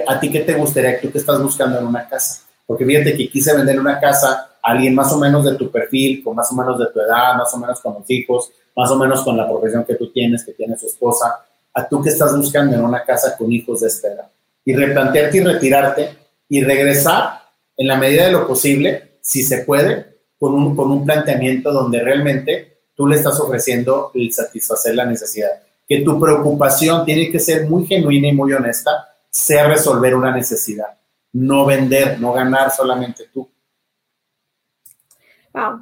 ¿a ti qué te gustaría? ¿Tú qué estás buscando en una casa? Porque fíjate que quise vender una casa alguien más o menos de tu perfil, con más o menos de tu edad, más o menos con los hijos, más o menos con la profesión que tú tienes, que tiene su esposa. ¿A tú qué estás buscando en una casa con hijos de esta edad? y replantearte y retirarte y regresar en la medida de lo posible, si se puede, con un, con un planteamiento donde realmente tú le estás ofreciendo el satisfacer la necesidad. Que tu preocupación tiene que ser muy genuina y muy honesta, sea resolver una necesidad, no vender, no ganar solamente tú.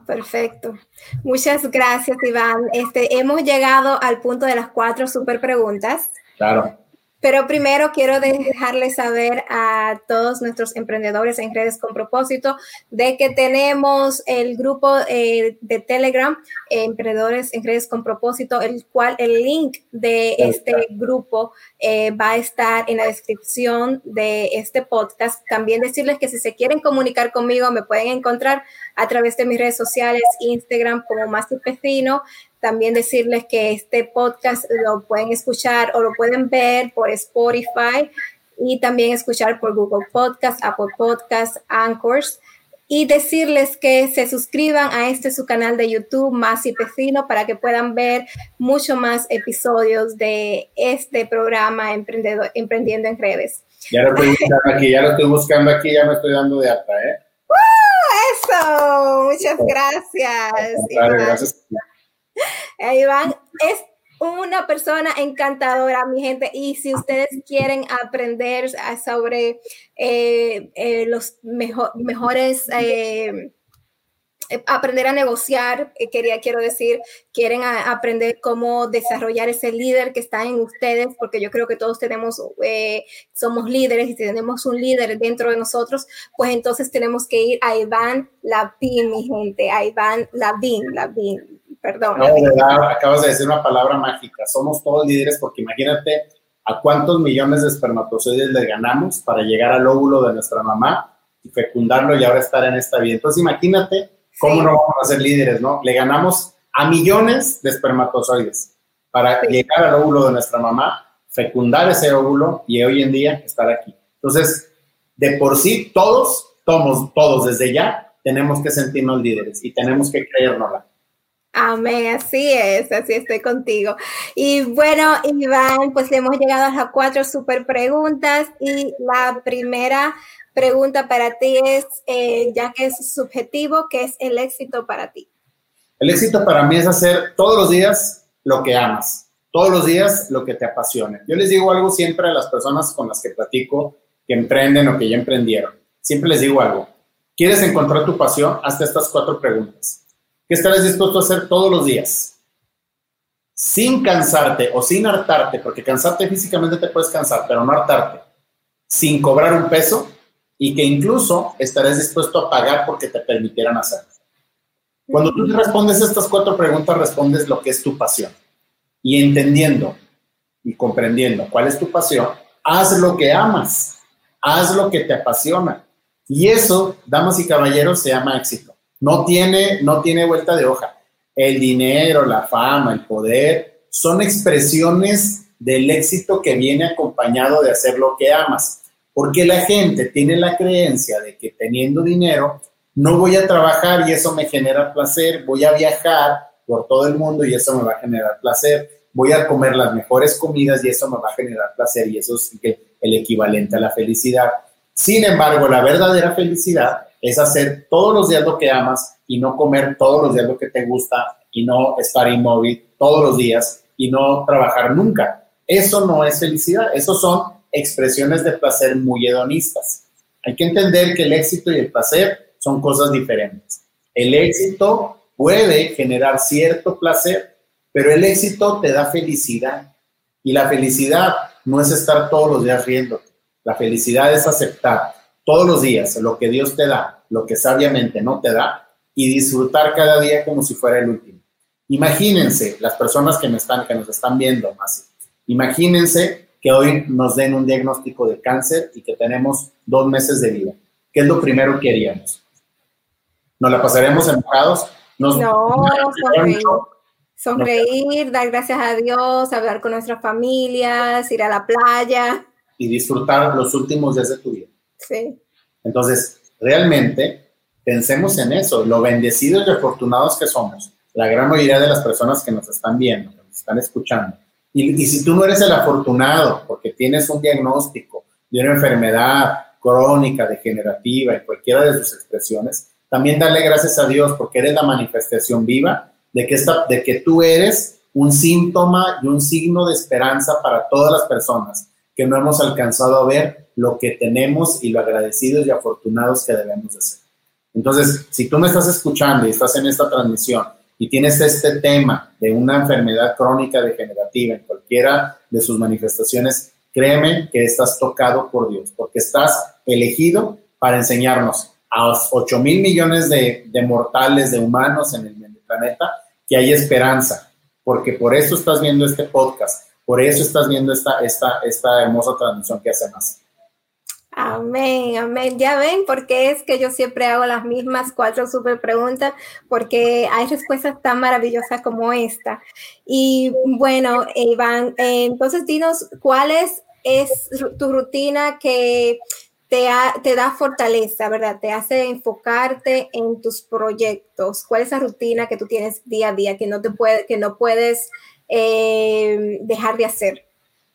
Perfecto. Muchas gracias, Iván. Este, hemos llegado al punto de las cuatro super preguntas. Claro. Pero primero quiero dejarles saber a todos nuestros emprendedores en redes con propósito de que tenemos el grupo eh, de Telegram, Emprendedores en redes con propósito, el cual el link de este grupo eh, va a estar en la descripción de este podcast. También decirles que si se quieren comunicar conmigo me pueden encontrar a través de mis redes sociales, Instagram como Masi Pecino, también decirles que este podcast lo pueden escuchar o lo pueden ver por Spotify y también escuchar por Google Podcast, Apple Podcast, Anchors. Y decirles que se suscriban a este su canal de YouTube, Más y Pecino, para que puedan ver mucho más episodios de este programa Emprendiendo en Redes. Ya lo estoy buscando aquí, ya lo estoy buscando aquí, ya me estoy dando de alta, ¿eh? ¡Eso! Muchas gracias. gracias. Iván es una persona encantadora, mi gente. Y si ustedes quieren aprender sobre eh, eh, los mejores, eh, aprender a negociar, quería, quiero decir, quieren aprender cómo desarrollar ese líder que está en ustedes, porque yo creo que todos tenemos, somos líderes y tenemos un líder dentro de nosotros, pues entonces tenemos que ir a Iván Lapin, mi gente, a Iván Lavín, Lavín perdón. acabas de decir una palabra mágica. Somos todos líderes porque imagínate a cuántos millones de espermatozoides le ganamos para llegar al óvulo de nuestra mamá y fecundarlo y ahora estar en esta vida. Entonces imagínate cómo no vamos a ser líderes, ¿no? Le ganamos a millones de espermatozoides para llegar al óvulo de nuestra mamá, fecundar ese óvulo y hoy en día estar aquí. Entonces, de por sí, todos, todos, todos desde ya, tenemos que sentirnos líderes y tenemos que creérnosla. Amén, así es, así estoy contigo. Y bueno, Iván, pues hemos llegado a las cuatro super preguntas y la primera pregunta para ti es, eh, ya que es subjetivo, ¿qué es el éxito para ti? El éxito para mí es hacer todos los días lo que amas, todos los días lo que te apasione. Yo les digo algo siempre a las personas con las que platico que emprenden o que ya emprendieron. Siempre les digo algo. ¿Quieres encontrar tu pasión? Hazte estas cuatro preguntas. ¿Qué estarás dispuesto a hacer todos los días? Sin cansarte o sin hartarte, porque cansarte físicamente te puedes cansar, pero no hartarte. Sin cobrar un peso y que incluso estarás dispuesto a pagar porque te permitieran hacerlo. Cuando tú respondes estas cuatro preguntas, respondes lo que es tu pasión. Y entendiendo y comprendiendo cuál es tu pasión, haz lo que amas, haz lo que te apasiona. Y eso, damas y caballeros, se llama éxito. No tiene, no tiene vuelta de hoja. El dinero, la fama, el poder, son expresiones del éxito que viene acompañado de hacer lo que amas. Porque la gente tiene la creencia de que teniendo dinero, no voy a trabajar y eso me genera placer, voy a viajar por todo el mundo y eso me va a generar placer, voy a comer las mejores comidas y eso me va a generar placer y eso es el equivalente a la felicidad. Sin embargo, la verdadera felicidad es hacer todos los días lo que amas y no comer todos los días lo que te gusta y no estar inmóvil todos los días y no trabajar nunca. Eso no es felicidad, eso son expresiones de placer muy hedonistas. Hay que entender que el éxito y el placer son cosas diferentes. El éxito puede generar cierto placer, pero el éxito te da felicidad. Y la felicidad no es estar todos los días riendo. La felicidad es aceptar todos los días lo que Dios te da, lo que sabiamente no te da, y disfrutar cada día como si fuera el último. Imagínense, las personas que, me están, que nos están viendo, más, imagínense que hoy nos den un diagnóstico de cáncer y que tenemos dos meses de vida. ¿Qué es lo primero que haríamos? ¿Nos la pasaremos enojados? Nos, no, sonreír, sonreír dar gracias a Dios, hablar con nuestras familias, ir a la playa. Y disfrutar los últimos días de tu vida. Sí. Entonces, realmente, pensemos en eso, lo bendecidos y afortunados que somos, la gran mayoría de las personas que nos están viendo, que nos están escuchando. Y, y si tú no eres el afortunado porque tienes un diagnóstico de una enfermedad crónica, degenerativa, en cualquiera de sus expresiones, también darle gracias a Dios porque eres la manifestación viva de que, esta, de que tú eres un síntoma y un signo de esperanza para todas las personas que no hemos alcanzado a ver lo que tenemos y lo agradecidos y afortunados que debemos de ser. Entonces, si tú me estás escuchando y estás en esta transmisión y tienes este tema de una enfermedad crónica degenerativa en cualquiera de sus manifestaciones, créeme que estás tocado por Dios, porque estás elegido para enseñarnos a 8 mil millones de, mortales, de humanos en el, en el planeta, que hay esperanza, porque por eso estás viendo este podcast, por eso estás viendo esta, esta, esta hermosa transmisión que hace más. Amén, amén. Ya ven, porque es que yo siempre hago las mismas cuatro super preguntas, porque hay respuestas tan maravillosas como esta. Y bueno, Iván, entonces dinos cuál es, tu rutina que te, da fortaleza, ¿verdad? Te hace enfocarte en tus proyectos. ¿Cuál es esa rutina que tú tienes día a día que no, te puede, que no puedes eh, dejar de hacer?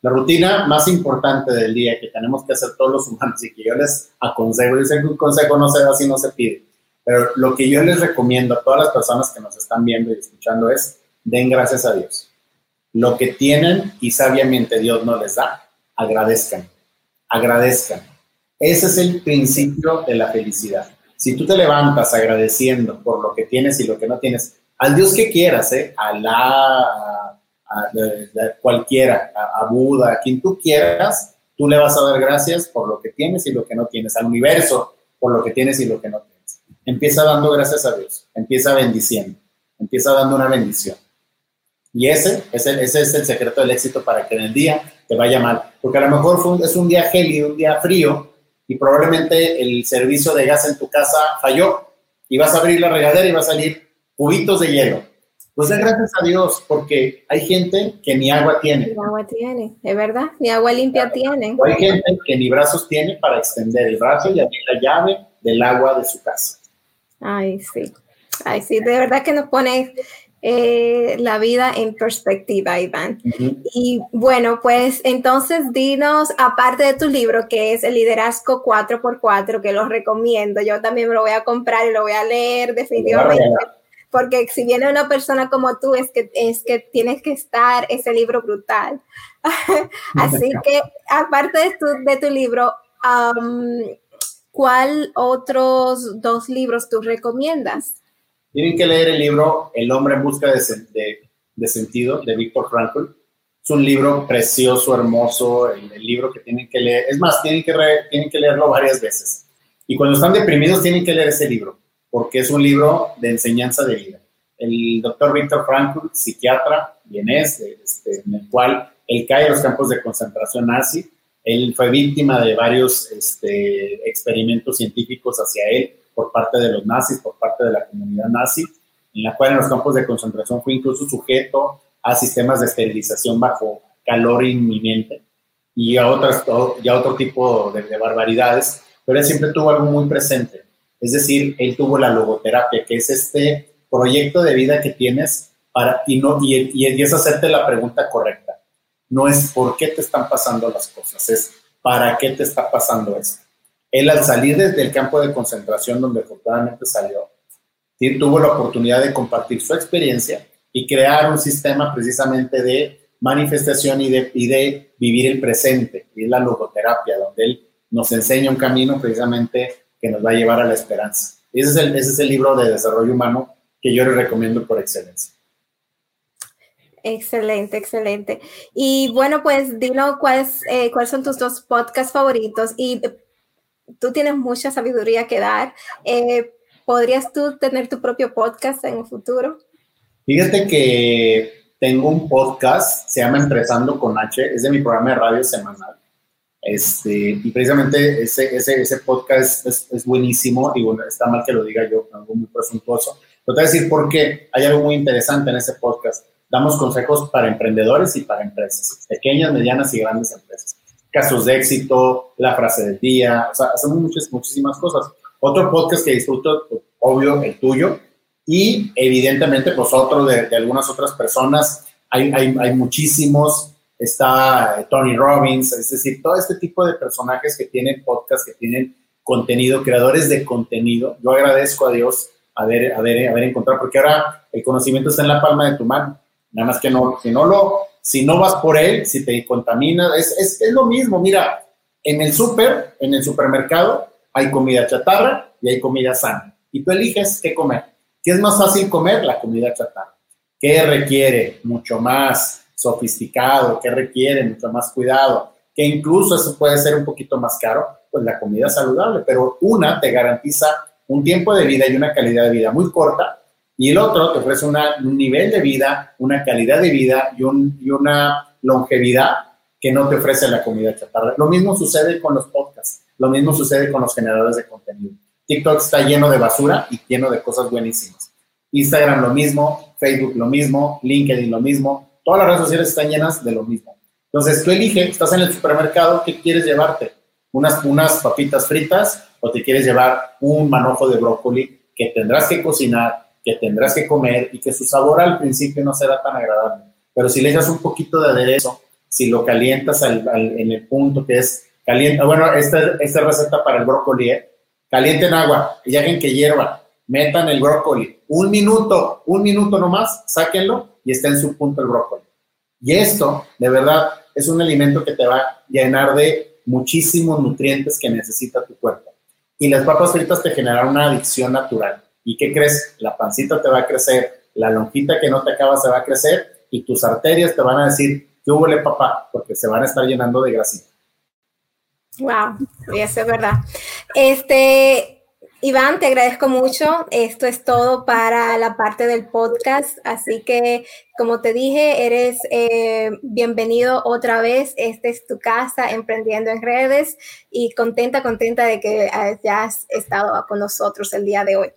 La rutina más importante del día que tenemos que hacer todos los humanos y que yo les aconsejo, sé que un consejo no se da si no se pide, pero lo que yo les recomiendo a todas las personas que nos están viendo y escuchando es, den gracias a Dios. Lo que tienen y sabiamente Dios no les da, agradezcan, agradezcan. Ese es el principio de la felicidad. Si tú te levantas agradeciendo por lo que tienes y lo que no tienes, al Dios que quieras, ¿eh? Alá, a, cualquiera, a, Buda, a quien tú quieras, tú le vas a dar gracias por lo que tienes y lo que no tienes, al universo por lo que tienes y lo que no tienes. Empieza dando gracias a Dios, empieza bendiciendo, empieza dando una bendición. Y ese, ese, ese es el secreto del éxito para que en el día te vaya mal. Porque a lo mejor es un día gélido, un día frío, y probablemente el servicio de gas en tu casa falló y vas a abrir la regadera y va a salir cubitos de hielo. Pues gracias a Dios, porque hay gente que ni agua tiene. Ni agua tiene, es verdad, ni agua limpia tiene. O hay gente que ni brazos tiene para extender el brazo y abrir la llave del agua de su casa. Ay, sí. Ay, sí, de verdad que nos pone eh, la vida en perspectiva, Iván. Y bueno, pues entonces dinos, aparte de tu libro, que es el Liderazgo 4x4, que lo recomiendo, yo también me lo voy a comprar y lo voy a leer definitivamente porque si viene una persona como tú, es que, es que tienes que estar ese libro brutal. Así que, aparte de tu, de tu libro, ¿cuál otros dos libros tú recomiendas? Tienen que leer el libro El hombre en busca de, de, sentido de Víctor Frankl. Es un libro precioso, hermoso, el, libro que tienen que leer. Es más, tienen que, tienen que leerlo varias veces. Y cuando están deprimidos, tienen que leer ese libro porque es un libro de enseñanza de vida. El doctor Víctor Frankl, psiquiatra vienés, este, en el cual él cae en los campos de concentración nazi, él fue víctima de varios este, experimentos científicos hacia él por parte de los nazis, por parte de la comunidad nazi, en la cual en los campos de concentración fue incluso sujeto a sistemas de esterilización bajo calor inminente y a, otras, y otro tipo de, de barbaridades, pero él siempre tuvo algo muy presente es decir, él tuvo la logoterapia, que es este proyecto de vida que tienes para, y, no, y, es hacerte la pregunta correcta. No es por qué te están pasando las cosas, es para qué te está pasando esto. Él al salir desde el campo de concentración donde afortunadamente salió, tuvo la oportunidad de compartir su experiencia y crear un sistema precisamente de manifestación y de, y de vivir el presente, y la logoterapia, donde él nos enseña un camino precisamente que nos va a llevar a la esperanza. Ese es el, ese es el libro de desarrollo humano que yo les recomiendo por excelencia. Excelente, excelente. Y bueno, pues dilo cuáles, eh, cuáles son tus dos podcasts favoritos y tú tienes mucha sabiduría que dar. Eh, ¿Podrías tú tener tu propio podcast en el futuro? Fíjate que tengo un podcast, se llama Empresando con H, es de mi programa de radio semanal. Este, y precisamente ese, ese, ese podcast es, es, buenísimo y bueno, está mal que lo diga yo, algo muy presuntuoso. Pero te voy a decir por qué. Hay algo muy interesante en ese podcast. Damos consejos para emprendedores y para empresas, pequeñas, medianas y grandes empresas. Casos de éxito, la frase del día, o sea, hacemos muchas, muchísimas cosas. Otro podcast que disfruto, pues, obvio, el tuyo, y evidentemente, pues otro de, de algunas otras personas. Hay, hay, hay muchísimos está Tony Robbins, es decir, todo este tipo de personajes que tienen podcast, que tienen contenido, creadores de contenido. Yo agradezco a Dios haber, haber, haber encontrado, porque ahora el conocimiento está en la palma de tu mano. Nada más que no, si no lo, si no vas por él, si te contamina, es, es, es lo mismo. Mira, en el súper, en el supermercado, hay comida chatarra y hay comida sana. Y tú eliges qué comer. ¿Qué es más fácil comer? La comida chatarra. ¿Qué requiere? Mucho más sofisticado, que requiere mucho más cuidado, que incluso eso puede ser un poquito más caro, pues la comida saludable, pero una te garantiza un tiempo de vida y una calidad de vida muy corta y el otro te ofrece un nivel de vida, una calidad de vida y, y una longevidad que no te ofrece la comida chatarra. Lo mismo sucede con los podcasts, lo mismo sucede con los generadores de contenido. TikTok está lleno de basura y lleno de cosas buenísimas. Instagram lo mismo, Facebook lo mismo, LinkedIn lo mismo, Todas las redes sociales están llenas de lo mismo. Entonces, tú eliges, estás en el supermercado, ¿qué quieres llevarte? Unas, unas papitas fritas o te quieres llevar un manojo de brócoli que tendrás que cocinar, que tendrás que comer y que su sabor al principio no será tan agradable. Pero si le echas un poquito de aderezo, si lo calientas al, en el punto que es caliente, bueno, esta, esta receta para el brócoli, ¿eh? calienten agua y hagan que hierva, metan el brócoli, un minuto, un minuto nomás, sáquenlo y está en su punto el brócoli. Y esto, de verdad, es un alimento que te va a llenar de muchísimos nutrientes que necesita tu cuerpo. Y las papas fritas te generan una adicción natural. ¿Y qué crees? La pancita te va a crecer, la lonjita que no te acaba se va a crecer y tus arterias te van a decir, ¿qué hubo papá? Porque se van a estar llenando de grasita. Wow, eso es verdad. Este, Iván, te agradezco mucho. Esto es todo para la parte del podcast. Así que, como te dije, eres eh, bienvenido otra vez. Esta es tu casa, emprendiendo en redes. Y contenta, contenta de que hayas estado con nosotros el día de hoy.